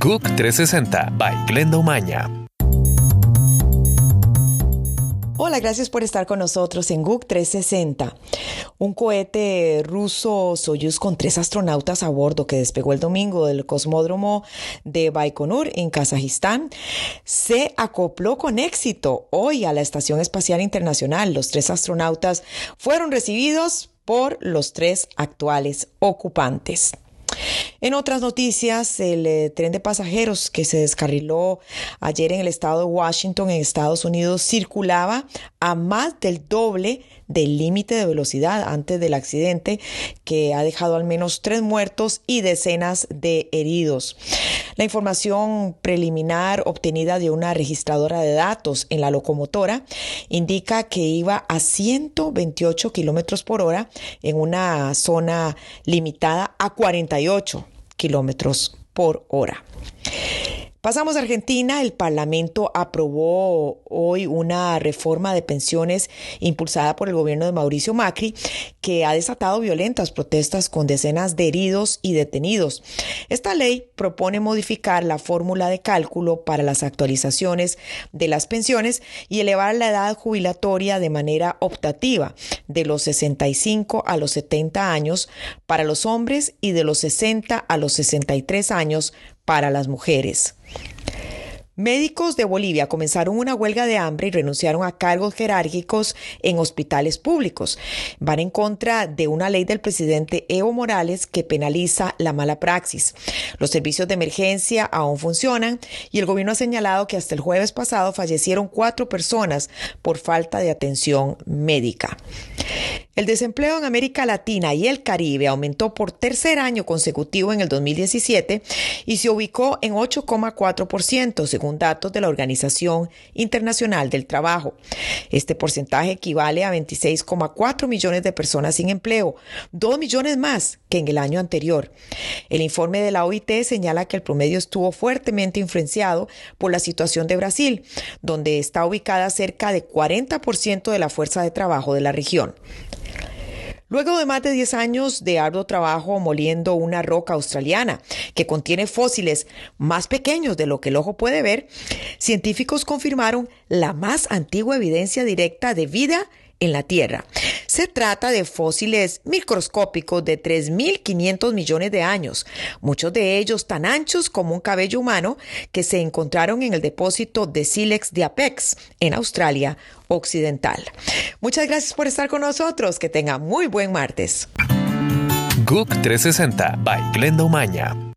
GUC 360 by Glenda Umaña. Hola, gracias por estar con nosotros en GUC 360. Un cohete ruso Soyuz con tres astronautas a bordo que despegó el domingo del cosmódromo de Baikonur en Kazajistán se acopló con éxito hoy a la Estación Espacial Internacional. Los tres astronautas fueron recibidos por los tres actuales ocupantes. En otras noticias, el eh, tren de pasajeros que se descarriló ayer en el estado de Washington, en Estados Unidos, circulaba a más del doble del límite de velocidad antes del accidente que ha dejado al menos tres muertos y decenas de heridos. La información preliminar obtenida de una registradora de datos en la locomotora indica que iba a 128 kilómetros por hora en una zona limitada a 48 kilómetros por hora. Pasamos a Argentina. El Parlamento aprobó hoy una reforma de pensiones impulsada por el gobierno de Mauricio Macri que ha desatado violentas protestas con decenas de heridos y detenidos. Esta ley propone modificar la fórmula de cálculo para las actualizaciones de las pensiones y elevar la edad jubilatoria de manera optativa de los 65 a los 70 años para los hombres y de los 60 a los 63 años para las mujeres. Médicos de Bolivia comenzaron una huelga de hambre y renunciaron a cargos jerárquicos en hospitales públicos. Van en contra de una ley del presidente Evo Morales que penaliza la mala praxis. Los servicios de emergencia aún funcionan y el gobierno ha señalado que hasta el jueves pasado fallecieron cuatro personas por falta de atención médica. El desempleo en América Latina y el Caribe aumentó por tercer año consecutivo en el 2017 y se ubicó en 8,4% según datos de la Organización Internacional del Trabajo. Este porcentaje equivale a 26,4 millones de personas sin empleo, 2 millones más que en el año anterior. El informe de la OIT señala que el promedio estuvo fuertemente influenciado por la situación de Brasil, donde está ubicada cerca de 40% de la fuerza de trabajo de la región. Luego de más de 10 años de arduo trabajo moliendo una roca australiana que contiene fósiles más pequeños de lo que el ojo puede ver, científicos confirmaron la más antigua evidencia directa de vida en la Tierra. Se trata de fósiles microscópicos de 3.500 millones de años, muchos de ellos tan anchos como un cabello humano, que se encontraron en el depósito de Silex de Apex, en Australia Occidental. Muchas gracias por estar con nosotros. Que tenga muy buen martes. GUC 360 by Glenda Umaña.